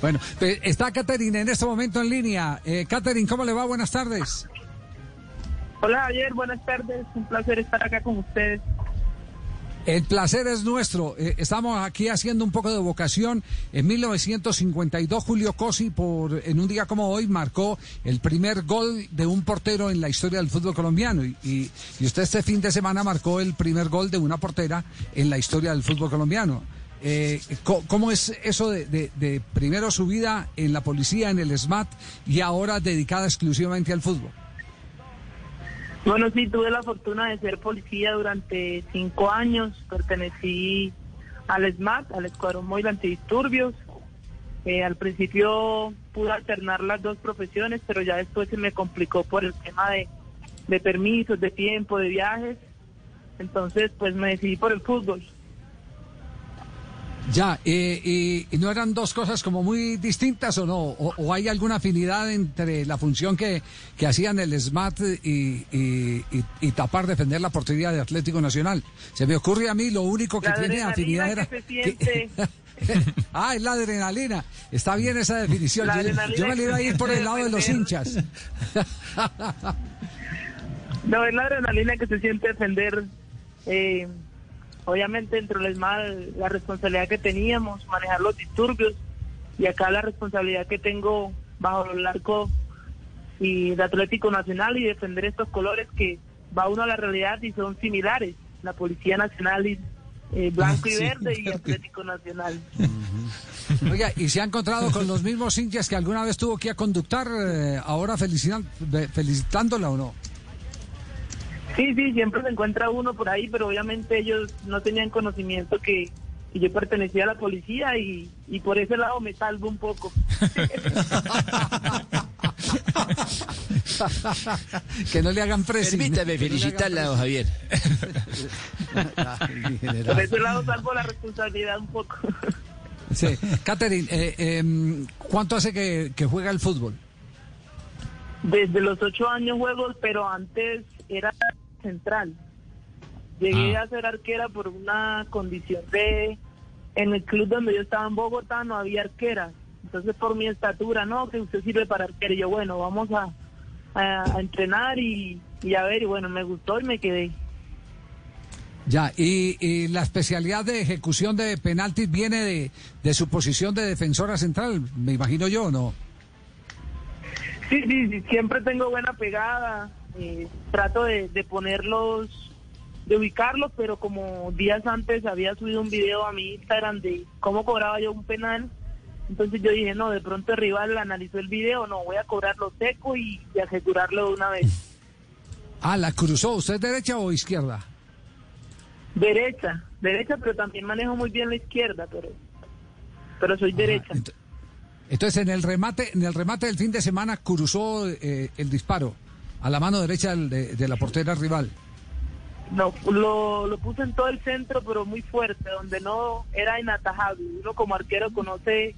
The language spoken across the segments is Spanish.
Bueno, está Katherine en este momento en línea. Eh, Katherine, ¿cómo le va? Buenas tardes. Hola, Javier. Buenas tardes. Un placer estar acá con ustedes. El placer es nuestro. Eh, estamos aquí haciendo un poco de vocación. En 1952, Julio Cosi, por, en un día como hoy, marcó el primer gol de un portero en la historia del fútbol colombiano. Y, y, y usted este fin de semana marcó el primer gol de una portera en la historia del fútbol colombiano. Eh, ¿Cómo es eso de, de, primero su vida en la policía, en el SMAT, y ahora dedicada exclusivamente al fútbol? Bueno, sí, tuve la fortuna de ser policía durante cinco años. Pertenecí al SMAT, al Escuadrón Móvil Antidisturbios. Eh, al principio pude alternar las dos profesiones, pero ya después se me complicó por el tema de permisos, de tiempo, de viajes. Entonces, pues me decidí por el fútbol. Ya, eh, y, y, no eran dos cosas como muy distintas o no? ¿O, o hay alguna afinidad entre la función que, que hacían el SMAT y, y, y, tapar, defender la portería de Atlético Nacional? Se me ocurre a mí, lo único que la tiene afinidad era... Que se siente... ah, es la adrenalina. Está bien esa definición. Yo, yo, me le iba a ir por el lado de los hinchas. no, es la adrenalina que se siente defender... Eh, obviamente dentro del mal la responsabilidad que teníamos, manejar los disturbios y acá la responsabilidad que tengo bajo el arco y de Atlético Nacional y defender estos colores que va uno a la realidad y son similares, la Policía Nacional y eh, blanco y sí. verde y Atlético Nacional. Uh -huh. Oiga, ¿y se ha encontrado con los mismos hinchas que alguna vez tuvo que a conductar, eh, ahora felicitándola o no? Sí, sí, siempre se encuentra uno por ahí, pero obviamente ellos no tenían conocimiento que, que yo pertenecía a la policía y, y, por ese lado me salvo un poco. que no le hagan presión. Permítame no felicitarla, don Javier. por ese lado salvo la responsabilidad un poco. sí. Catherine, eh, eh, ¿cuánto hace que, que juega el fútbol? Desde los ocho años juego, pero antes era central. Llegué ah. a ser arquera por una condición de... En el club donde yo estaba en Bogotá no había arquera. Entonces por mi estatura, no, que usted sirve para arquera. Y yo, bueno, vamos a, a, a entrenar y, y, a ver. Y bueno, me gustó y me quedé. Ya, y, y la especialidad de ejecución de penaltis viene de, de su posición de defensora central, me imagino yo, ¿no? Sí, sí, sí, siempre tengo buena pegada. Eh, trato de, de, ponerlos, de ubicarlos, pero como días antes había subido un video a mi Instagram de cómo cobraba yo un penal, entonces yo dije, no, de pronto el rival analizó el video, no, voy a cobrarlo seco y, y asegurarlo de una vez. Ah, la cruzó, ¿usted es derecha o izquierda? Derecha, derecha, pero también manejo muy bien la izquierda, pero, pero soy Ajá, derecha. Ent entonces en el remate, en el remate del fin de semana cruzó eh, el disparo a la mano derecha de, de la portera rival. No, lo, lo, puse en todo el centro, pero muy fuerte, donde no era inatajable. Uno como arquero conoce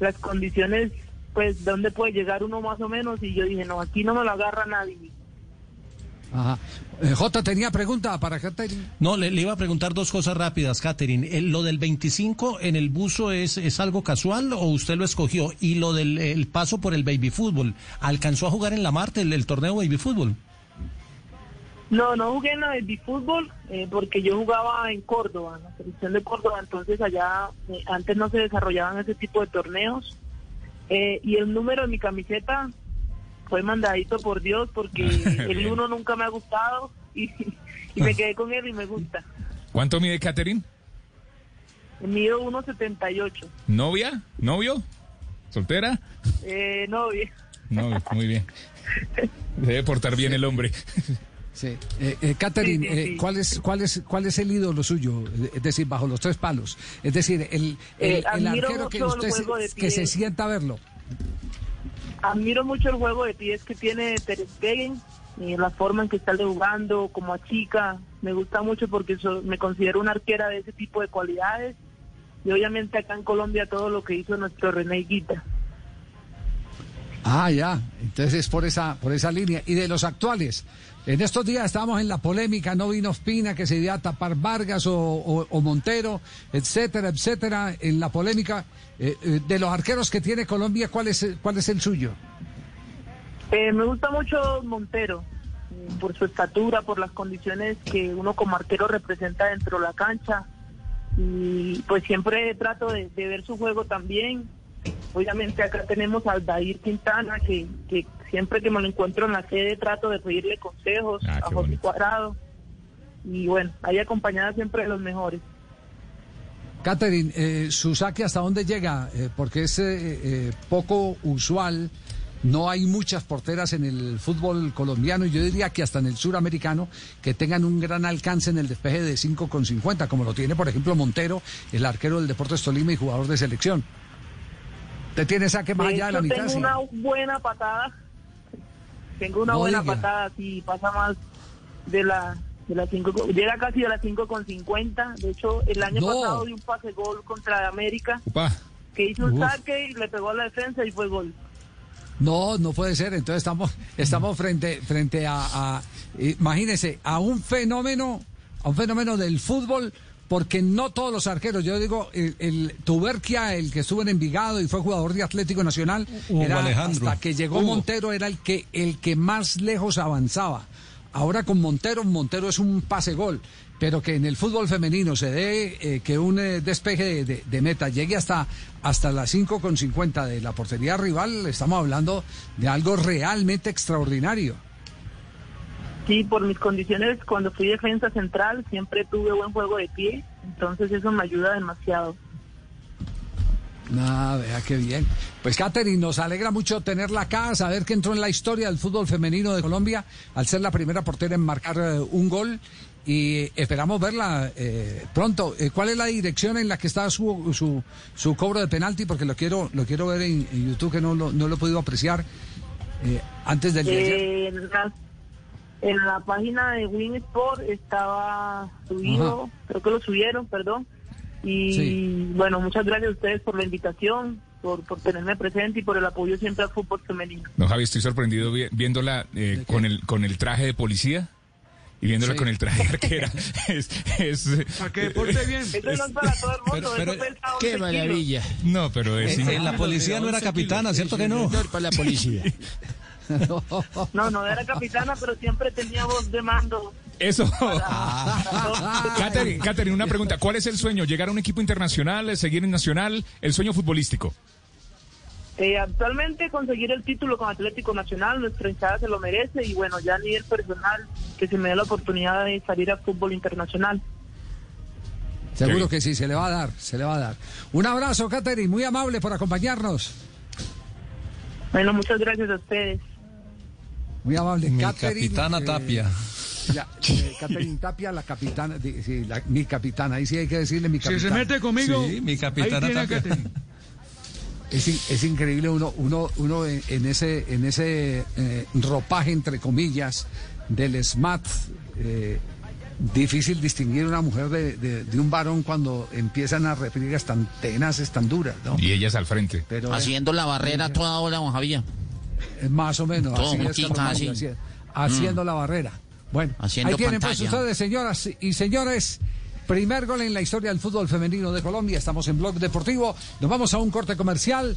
las condiciones, pues, de dónde puede llegar uno más o menos, y yo dije, no, aquí no me lo agarra nadie. Ajá. Eh, J tenía pregunta para Catherine. No, le, le, iba a preguntar dos cosas rápidas, Catherine. El, ¿Lo del 25 en el buzo es, es algo casual o usted lo escogió? Y lo del el paso por el baby fútbol, ¿alcanzó a jugar en la Marte el, el torneo baby fútbol? No, no jugué en la baby fútbol eh, porque yo jugaba en Córdoba, en la selección de Córdoba, entonces allá eh, antes no se desarrollaban ese tipo de torneos. Eh, y el número de mi camiseta fue mandadito por Dios porque el uno nunca me ha gustado y, y, me quedé con él y me gusta. ¿Cuánto mide Catherine? Mido 1.78. ¿Novia? ¿Novio? ¿Soltera? Eh, novia. Novia, muy bien. Debe portar bien el hombre. Sí. Eh, eh, Catherine, Sí, sí, eh. ¿cuál, es, cuál, es, ¿cuál es el ídolo suyo? Es decir, bajo los tres palos. Es decir, el, el, Eh, el arquero que usted se, que se sienta a verlo. Admiro mucho el juego de pies que tiene Ter Stegen y la forma en que está jugando, como a chica. Me gusta mucho porque so- me considero una arquera de ese tipo de cualidades. Y obviamente acá en Colombia todo lo que hizo nuestro René Guita. Ah, ya. Entonces es por esa, por esa línea. Y de los actuales. En estos días estábamos en la polémica, no vino Ospina, que se iba a tapar Vargas o, Montero, etcétera, etcétera. En la polémica eh, eh, de los arqueros que tiene Colombia, ¿cuál es, cuál es el suyo? Eh, me gusta mucho Montero, eh, por su estatura, por las condiciones que uno como arquero representa dentro de la cancha. Y pues siempre trato de ver su juego también. Obviamente acá tenemos a Aldair Quintana, que, que siempre que me lo encuentro en la sede trato de pedirle consejos Ah, a José bonito. Cuadrado. Y bueno, ahí acompañada siempre de los mejores. Catherine, eh, su saque hasta dónde llega, Eh, porque es eh, eh, poco usual. No hay muchas porteras en el fútbol colombiano y yo diría que hasta en el suramericano que tengan un gran alcance en el despeje de 5 con 50, como lo tiene, por ejemplo, Montero, el arquero del Deportes Tolima y jugador de selección. ¿Usted tiene saque más allá de la mitad? tengo sí? una buena patada. Tengo una No buena diga. patada, sí, pasa más de la de la cinco, llega casi a las 5 con 50. De hecho, el año No. pasado di un pase gol contra América, que hizo un Uf. saque y le pegó a la defensa y fue gol. No, no puede ser. Entonces estamos, estamos frente, frente a, a- imagínese, a un fenómeno, a un fenómeno del fútbol, porque no todos los arqueros, yo digo, el, el Tuberquia, el que estuvo en Envigado y fue jugador de Atlético Nacional, Hugo era Alejandro. hasta que llegó Hugo. Montero era el que, el que más lejos avanzaba. Ahora con Montero, Montero es un pase gol. Pero que en el fútbol femenino se dé eh, que un eh, despeje de, de- de meta llegue hasta, hasta las 5,50 de la portería rival, estamos hablando de algo realmente extraordinario. Sí, por mis condiciones, cuando fui defensa central, siempre tuve buen juego de pie, entonces eso me ayuda demasiado. Ah, vea qué bien. Pues Catherine, nos alegra mucho tenerla acá, saber que entró en la historia del fútbol femenino de Colombia al ser la primera portera en marcar eh, un gol y esperamos verla eh, pronto. Eh, ¿Cuál es la dirección en la que está su, su, su cobro de penalti? Porque lo quiero lo quiero ver en, en YouTube que no lo, no lo he podido apreciar eh, antes del de ayer. Eh, en, la, página de Win Sport estaba subido, Ajá. creo que lo subieron, perdón. Y Sí. bueno, muchas gracias a ustedes por la invitación, por, por tenerme presente y por el apoyo siempre al fútbol femenino. No, Javi, estoy sorprendido vi- viéndola eh, con, el, con el traje de policía y viéndola Sí. con el traje de arquera. es, es, Para que porte bien. Eso no es para todo el mundo, Pero- eso pero- 11 Qué kilos. maravilla. No, pero es... En la policía no era capitana, ¿cierto que no? Para la policía. No, no era capitana, pero siempre tenía voz de mando. Eso. todo. Catherine, Catherine, una pregunta. ¿Cuál es el sueño? ¿Llegar a un equipo internacional, seguir en nacional? El sueño futbolístico. Eh, actualmente conseguir el título con Atlético Nacional, nuestra hinchada se lo merece y bueno, ya a nivel personal, que se me dé la oportunidad de salir al fútbol internacional. Seguro que sí, se le va a dar, se le va a dar. Un abrazo, Catherine, muy amable por acompañarnos. Bueno, muchas gracias a ustedes. Muy amable. Mi Catherine, capitana eh, Tapia. La, eh, Catherine Tapia, la capitana, sí, la- mi capitana, ahí sí hay que decirle mi Si capitana. se mete conmigo, Sí, mi capitana ahí tiene a Tapia. Catherine. Es, in- es increíble uno, uno, uno en, en ese, en ese eh, ropaje, entre comillas, del SMAT. eh, difícil distinguir una mujer de, de- de un varón cuando empiezan a referir tan tenaces, tan duras, ¿no? Y ellas al frente. Pero eh, Haciendo la barrera toda hora, don Javier. Eh, más o menos, Todo así es, juntica, Carlos Mario, así. así es, haciendo la barrera. Bueno, Haciendo ahí tienen pues ustedes, señoras y señores. Primer gol en la historia del fútbol femenino de Colombia. Estamos en Blog Deportivo. Nos vamos a un corte comercial.